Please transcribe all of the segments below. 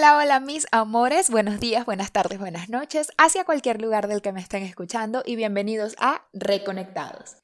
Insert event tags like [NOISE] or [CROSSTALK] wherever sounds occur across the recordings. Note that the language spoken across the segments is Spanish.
Hola, hola mis amores, buenos días, buenas tardes, buenas noches, hacia cualquier lugar del que me estén escuchando y bienvenidos a Reconectados.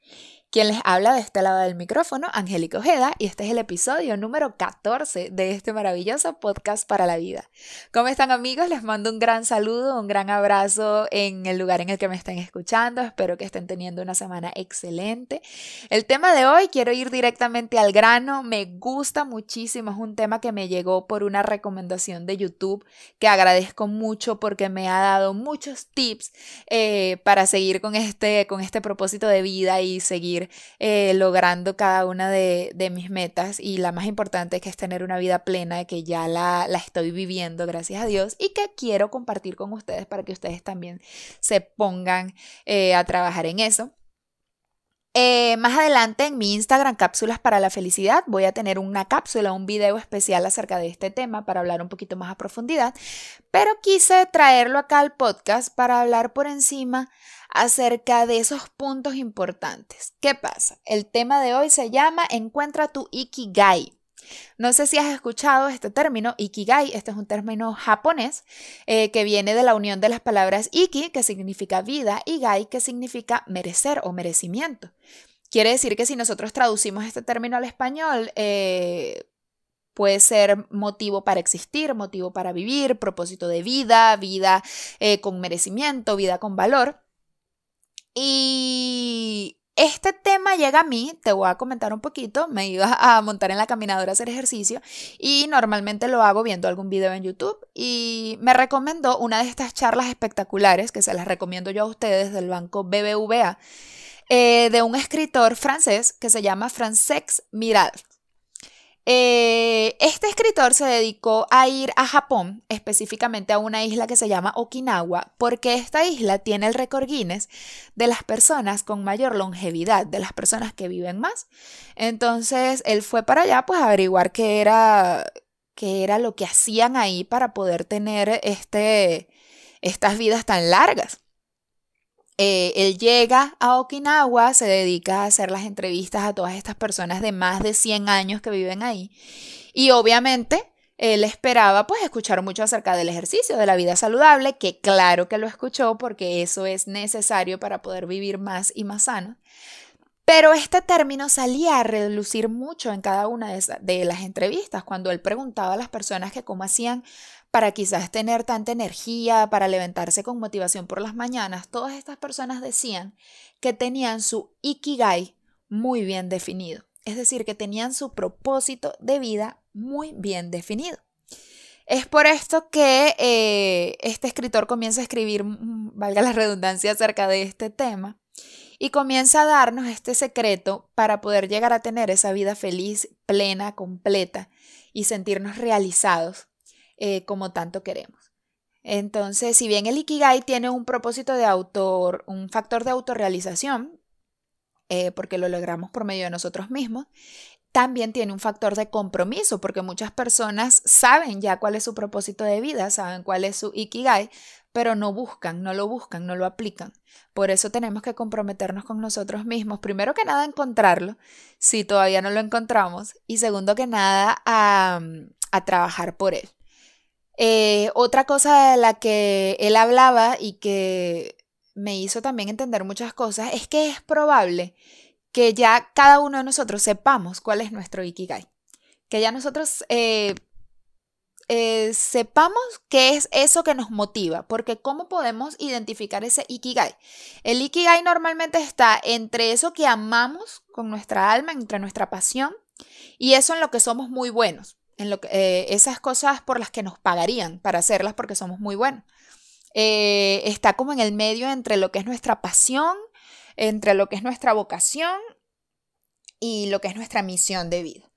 Quien les habla de este lado del micrófono, Angélica Ojeda, y este es el episodio número 14 de este maravilloso podcast para la vida. ¿Cómo están amigos? Les mando un gran saludo, un gran abrazo en el lugar en el que me estén escuchando. Espero que estén teniendo una semana excelente. El tema de hoy quiero ir directamente al grano. Me gusta muchísimo, es un tema que me llegó por una recomendación de YouTube que agradezco mucho porque me ha dado muchos tips eh, para seguir con este, con este propósito de vida y seguir eh, logrando cada una de, mis metas y la más importante que es tener una vida plena, que ya la, estoy viviendo, gracias a Dios, y que quiero compartir con ustedes para que ustedes también se pongan eh, a trabajar en eso. Eh, más adelante en mi Instagram, Cápsulas para la Felicidad, voy a tener una cápsula, un video especial acerca de este tema para hablar un poquito más a profundidad, pero quise traerlo acá al podcast para hablar por encima acerca de esos puntos importantes. ¿Qué pasa? El tema de hoy se llama Encuentra tu Ikigai. No sé si has escuchado este término, ikigai, este es un término japonés eh, que viene de la unión de las palabras iki, que significa vida, y gai, que significa merecer o merecimiento. Quiere decir que si nosotros traducimos este término al español, eh, puede ser motivo para existir, motivo para vivir, propósito de vida, vida eh, con merecimiento, vida con valor. Y este tema llega a mí, te voy a comentar un poquito, me iba a montar en la caminadora a hacer ejercicio y normalmente lo hago viendo algún video en YouTube y me recomendó una de estas charlas espectaculares que se las recomiendo yo a ustedes del banco BBVA eh, de un escritor francés que se llama Francesc Miralt. Eh, este escritor se dedicó a ir a Japón, específicamente a una isla que se llama Okinawa, porque esta isla tiene el récord Guinness de las personas con mayor longevidad, de las personas que viven más. Entonces, él fue para allá pues a averiguar qué era, qué era lo que hacían ahí para poder tener este, estas vidas tan largas. Eh, él llega a Okinawa, se dedica a hacer las entrevistas a todas estas personas de más de 100 años que viven ahí. Y obviamente él esperaba pues escuchar mucho acerca del ejercicio, de la vida saludable, que claro que lo escuchó porque eso es necesario para poder vivir más y más sano. Pero este término salía a relucir mucho en cada una de, las entrevistas, cuando él preguntaba a las personas que cómo hacían para quizás tener tanta energía, para levantarse con motivación por las mañanas, todas estas personas decían que tenían su ikigai muy bien definido. Es decir, que tenían su propósito de vida muy bien definido. Es por esto que eh, este escritor comienza a escribir, mm, valga la redundancia, acerca de este tema y comienza a darnos este secreto para poder llegar a tener esa vida feliz, plena, completa y sentirnos realizados eh, como tanto queremos. Entonces, si bien el Ikigai tiene un propósito de autor, un factor de autorrealización, eh, porque lo logramos por medio de nosotros mismos, también tiene un factor de compromiso, porque muchas personas saben ya cuál es su propósito de vida, saben cuál es su Ikigai, pero no buscan, no lo buscan, no lo aplican. Por eso tenemos que comprometernos con nosotros mismos. Primero que nada, encontrarlo, si todavía no lo encontramos, y segundo que nada, a trabajar por él. Eh, otra cosa de la que él hablaba y que me hizo también entender muchas cosas es que es probable que ya cada uno de nosotros sepamos cuál es nuestro Ikigai. Que ya nosotros eh, eh, sepamos qué es eso que nos motiva, porque ¿cómo podemos identificar ese Ikigai? El Ikigai normalmente está entre eso que amamos con nuestra alma, entre nuestra pasión, y eso en lo que somos muy buenos que, eh, esas cosas por las que nos pagarían para hacerlas porque somos muy buenos. Eh, está como en el medio entre lo que es nuestra pasión, entre lo que es nuestra vocación y lo que es nuestra misión de vida.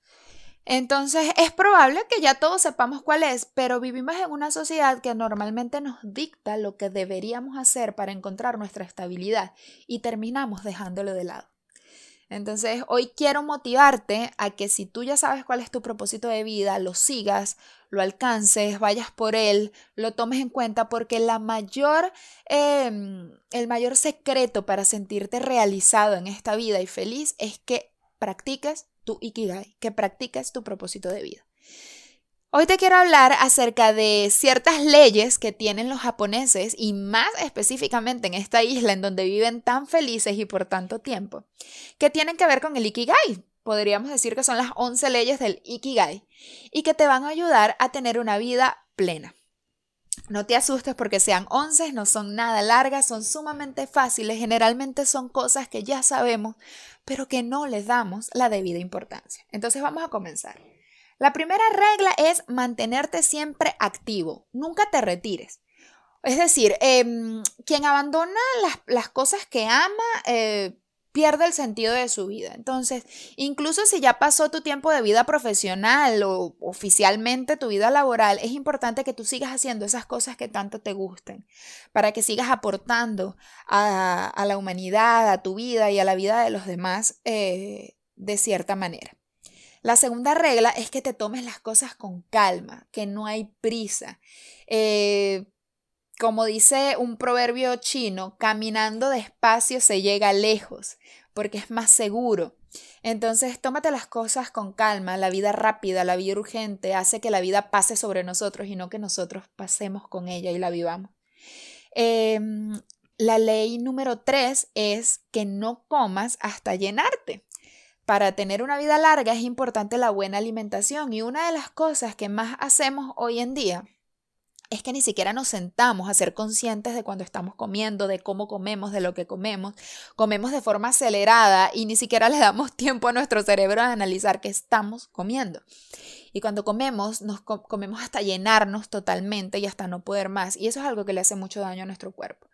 Entonces es probable que ya todos sepamos cuál es, pero vivimos en una sociedad que normalmente nos dicta lo que deberíamos hacer para encontrar nuestra estabilidad y terminamos dejándolo de lado. Entonces, hoy quiero motivarte a que si tú ya sabes cuál es tu propósito de vida, lo sigas, lo alcances, vayas por él, lo tomes en cuenta, porque la mayor, em, el mayor secreto para sentirte realizado en esta vida y feliz es que practiques tu ikigai, que practiques tu propósito de vida. Hoy te quiero hablar acerca de ciertas leyes que tienen los japoneses y más específicamente en esta isla en donde viven tan felices y por tanto tiempo, que tienen que ver con el Ikigai. Podríamos decir que son las 11 leyes del Ikigai y que te van a ayudar a tener una vida plena. No te asustes porque sean 11, no son nada largas, son sumamente fáciles, generalmente son cosas que ya sabemos, pero que no les damos la debida importancia. Entonces vamos a comenzar. La primera regla es mantenerte siempre activo, nunca te retires. Es decir, em, quien abandona las, cosas que ama eh, pierde el sentido de su vida. Entonces, incluso si ya pasó tu tiempo de vida profesional o oficialmente tu vida laboral, es importante que tú sigas haciendo esas cosas que tanto te gusten, para que sigas aportando a, la humanidad, a tu vida y a la vida de los demás eh, de cierta manera. La segunda regla es que te tomes las cosas con calma, que no hay prisa. Eh, como dice un proverbio chino, caminando despacio se llega lejos, porque es más seguro. Entonces, tómate las cosas con calma. La vida rápida, la vida urgente, hace que la vida pase sobre nosotros y no que nosotros pasemos con ella y la vivamos. Em, la ley número tres es que no comas hasta llenarte para tener una vida larga es importante la buena alimentación y una de las cosas que más hacemos hoy en día es que ni siquiera nos sentamos a ser conscientes de cuando estamos comiendo, de cómo comemos, de lo que comemos. Comemos de forma acelerada y ni siquiera le damos [LAUGHS] tiempo a nuestro cerebro a analizar qué estamos comiendo. Y cuando comemos, nos comemos hasta llenarnos totalmente y hasta no poder más. Y eso es algo que le hace mucho daño a nuestro cuerpo.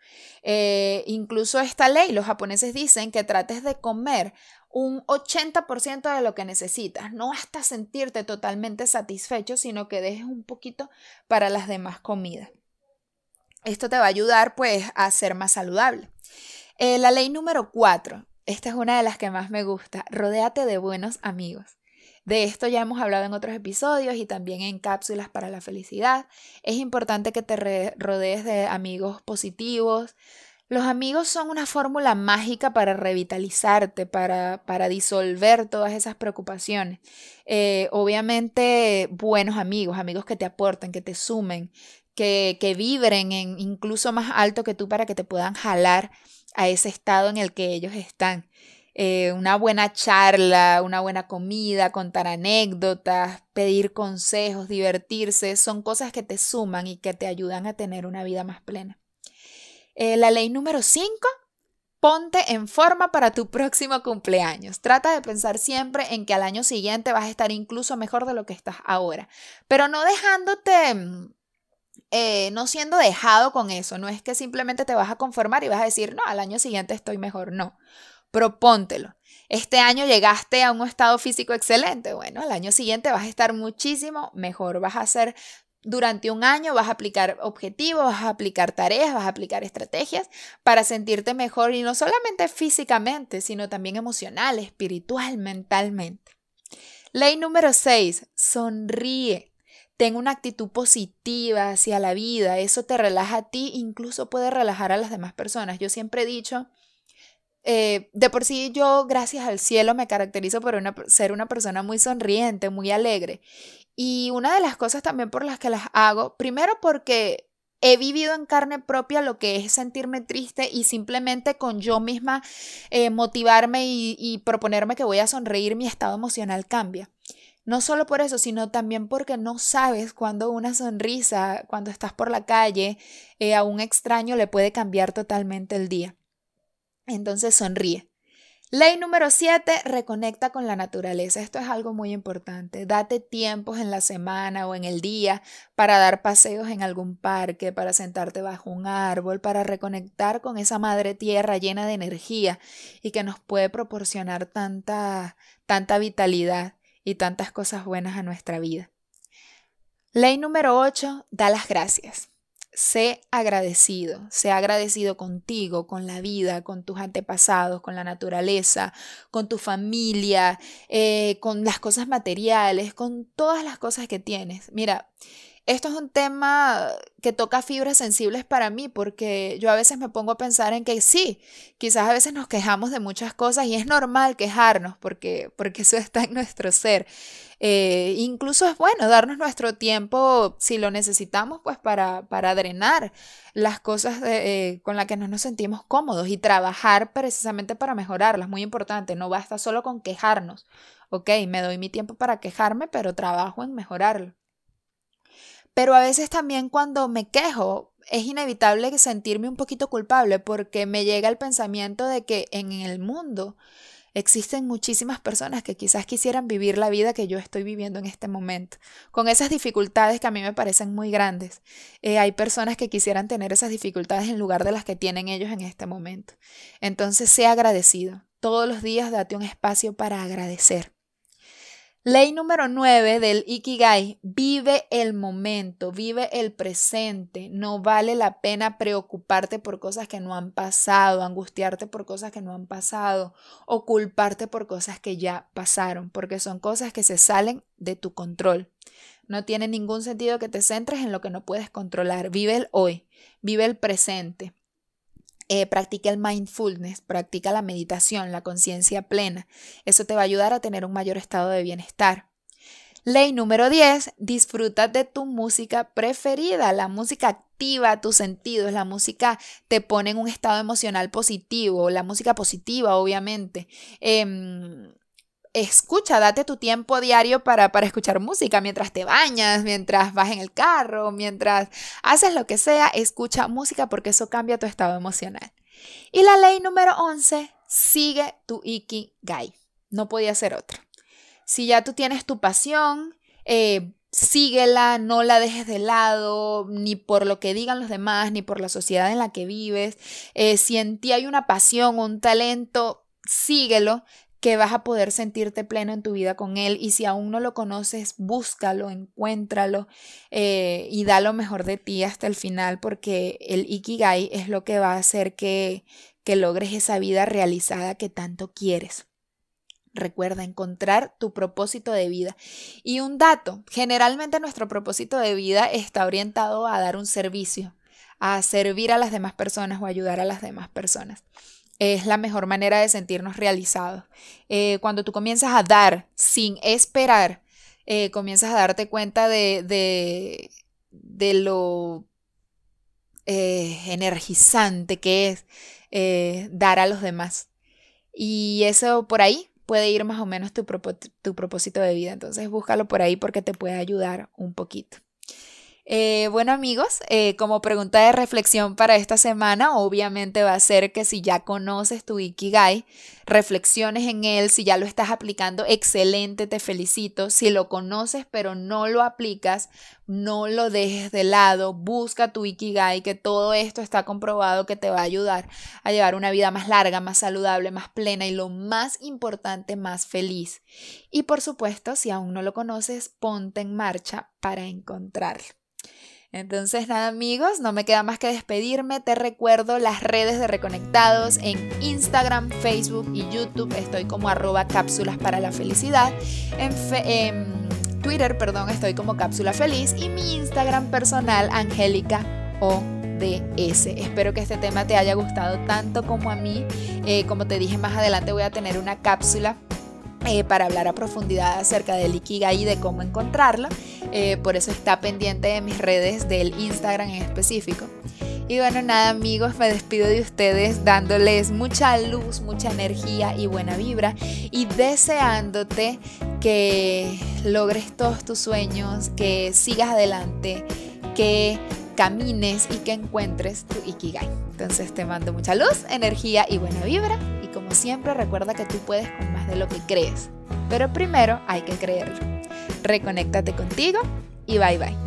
Eh, incluso esta ley, los japoneses dicen que trates de comer un 80% de lo que necesitas, no hasta sentirte totalmente satisfecho, sino que dejes un poquito para las demás comidas. Esto te va a ayudar pues a ser más saludable. Eh, la ley número 4, esta es una de las que más me gusta, rodéate de buenos amigos. De esto ya hemos hablado en otros episodios y también en cápsulas para la felicidad. Es importante que te rodees de amigos positivos, los amigos son una fórmula mágica para revitalizarte, para, para disolver todas esas preocupaciones. Eh, obviamente, buenos amigos, amigos que te aporten, que te sumen, que, que vibren en incluso más alto que tú para que te puedan jalar a ese estado en el que ellos están. Eh, una buena charla, una buena comida, contar anécdotas, pedir consejos, divertirse, son cosas que te suman y que te ayudan a tener una vida más plena. Eh, la ley número 5, ponte en forma para tu próximo cumpleaños. Trata de pensar siempre en que al año siguiente vas a estar incluso mejor de lo que estás ahora, pero no dejándote... Mm, eh, no siendo dejado con eso, no es que simplemente te vas a conformar y vas a decir, no, al año siguiente estoy mejor, no, propóntelo. Este año llegaste a un estado físico excelente, bueno, al año siguiente vas a estar muchísimo mejor, vas a ser durante un año vas a aplicar objetivos, vas a aplicar tareas, vas a aplicar estrategias para sentirte mejor y no solamente físicamente, sino también emocional, espiritual, mentalmente. Ley número 6, sonríe. Ten una actitud positiva hacia la vida, eso te relaja a ti, incluso puede relajar a las demás personas. Yo siempre he dicho, eh, de por sí yo, gracias al cielo, me caracterizo por ser una persona muy sonriente, muy alegre. Y una de las cosas también por las que las hago, primero porque he vivido en carne propia lo que es sentirme triste y simplemente con yo misma eh, motivarme y, proponerme que voy a sonreír, mi estado emocional cambia. No solo por eso, sino también porque no sabes cuando una sonrisa, cuando estás por la calle, eh, a un extraño le puede cambiar totalmente el día. Entonces sonríe. Ley número 7, reconecta con la naturaleza. Esto es algo muy importante. Date tiempos en la semana o en el día para dar paseos en algún parque, para sentarte bajo un árbol, para reconectar con esa madre tierra llena de energía y que nos puede proporcionar tanta, tanta vitalidad y tantas cosas buenas a nuestra vida. Ley número 8, da las gracias. Sé agradecido, sé agradecido contigo, con la vida, con tus antepasados, con la naturaleza, con tu familia, eh, con las cosas materiales, con todas las cosas que tienes. Mira, esto es un tema que toca fibras sensibles para mí porque yo a veces me pongo a pensar en que sí, quizás a veces nos quejamos de muchas cosas y es normal quejarnos porque, porque eso [LAUGHS] está en nuestro ser. Eh, incluso es bueno darnos nuestro tiempo, si lo necesitamos, pues para, para drenar las cosas eh, con las que no nos sentimos cómodos y trabajar precisamente para mejorarlas. Muy importante, no basta solo con quejarnos. Ok, me doy mi tiempo para quejarme, pero trabajo en mejorarlo. Pero a veces también cuando me quejo, es inevitable sentirme un poquito culpable porque me llega el pensamiento de que en el mundo existen muchísimas personas que quizás quisieran vivir la vida que yo estoy viviendo en este momento, con esas dificultades que a mí me parecen muy grandes. Eh, hay personas que quisieran tener esas dificultades en lugar de las que tienen ellos en este momento. Entonces, sea agradecido. Todos los días date un espacio para agradecer. Ley número 9 del Ikigai, vive el momento, vive el presente. No vale la pena preocuparte por cosas que no han pasado, angustiarte por cosas que no han pasado o culparte por cosas que ya pasaron, porque son cosas que se salen de tu control. No tiene ningún sentido que te centres en lo que no puedes controlar. Vive el hoy, vive el presente. Eh, practica el mindfulness, practica la meditación, la conciencia plena. Eso te va a ayudar a tener un mayor estado de bienestar. Ley número 10, disfruta de tu música preferida. La música activa tus sentidos, la música te pone en un estado emocional positivo, la música positiva, obviamente. Em, escucha, date tu tiempo diario para, para, escuchar música mientras te bañas, mientras vas en el carro, mientras haces lo que sea, escucha música porque eso cambia tu estado emocional. Y la ley número 11, sigue tu Ikigai. No podía ser otra. Si ya tú tienes tu pasión, eh, síguela, no la dejes de lado, ni por lo que digan los demás, ni por la sociedad en la que vives. Eh, si en ti hay una pasión, un talento, síguelo, que vas a poder sentirte pleno en tu vida con él y si aún no lo conoces, búscalo, encuéntralo eh, y da lo mejor de ti hasta el final porque el Ikigai es lo que va a hacer que, que logres esa vida realizada que tanto quieres. Recuerda encontrar tu propósito de vida. Y un dato, generalmente nuestro propósito de vida está orientado a dar un servicio, a servir a las demás personas o ayudar a las demás personas es la mejor manera de sentirnos realizados. Eh, cuando tú comienzas a dar sin esperar, eh, comienzas a darte cuenta de, de, lo eh, energizante que es dar a los demás. Y eso por ahí puede ir más o menos tu, tu propósito de vida. Entonces búscalo por ahí porque te puede ayudar un poquito. Eh, bueno amigos, eh, como pregunta de reflexión para esta semana, obviamente va a ser que si ya conoces tu Ikigai, reflexiones en él, si ya lo estás aplicando, excelente, te felicito. Si lo conoces pero no lo aplicas, no lo dejes de lado, busca tu Ikigai, que todo esto está comprobado que te va a ayudar a llevar una vida más larga, más saludable, más plena y lo más importante, más feliz. Y por supuesto, si aún no lo conoces, ponte en marcha para encontrarlo. Entonces, nada amigos, no me queda más que despedirme. Te recuerdo las redes de Reconectados en Instagram, Facebook y YouTube. Estoy como arroba cápsulas para la felicidad. En, Twitter, perdón, estoy como cápsula feliz. Y mi Instagram personal, Angélica ODS. Espero que este tema te haya gustado tanto como a mí. Eh, como te dije más adelante voy a tener una cápsula eh, para hablar a profundidad acerca del Ikigai y de cómo encontrarlo. Eh, por eso está pendiente de mis redes del Instagram en específico. Y bueno, nada amigos, me despido de ustedes dándoles mucha luz, mucha energía y buena vibra y deseándote que logres todos tus sueños, que sigas adelante, que camines y que encuentres tu Ikigai. Entonces te mando mucha luz, energía y buena vibra como siempre recuerda que tú puedes con más de lo que crees. Pero primero hay que creerlo. Reconéctate contigo y bye bye.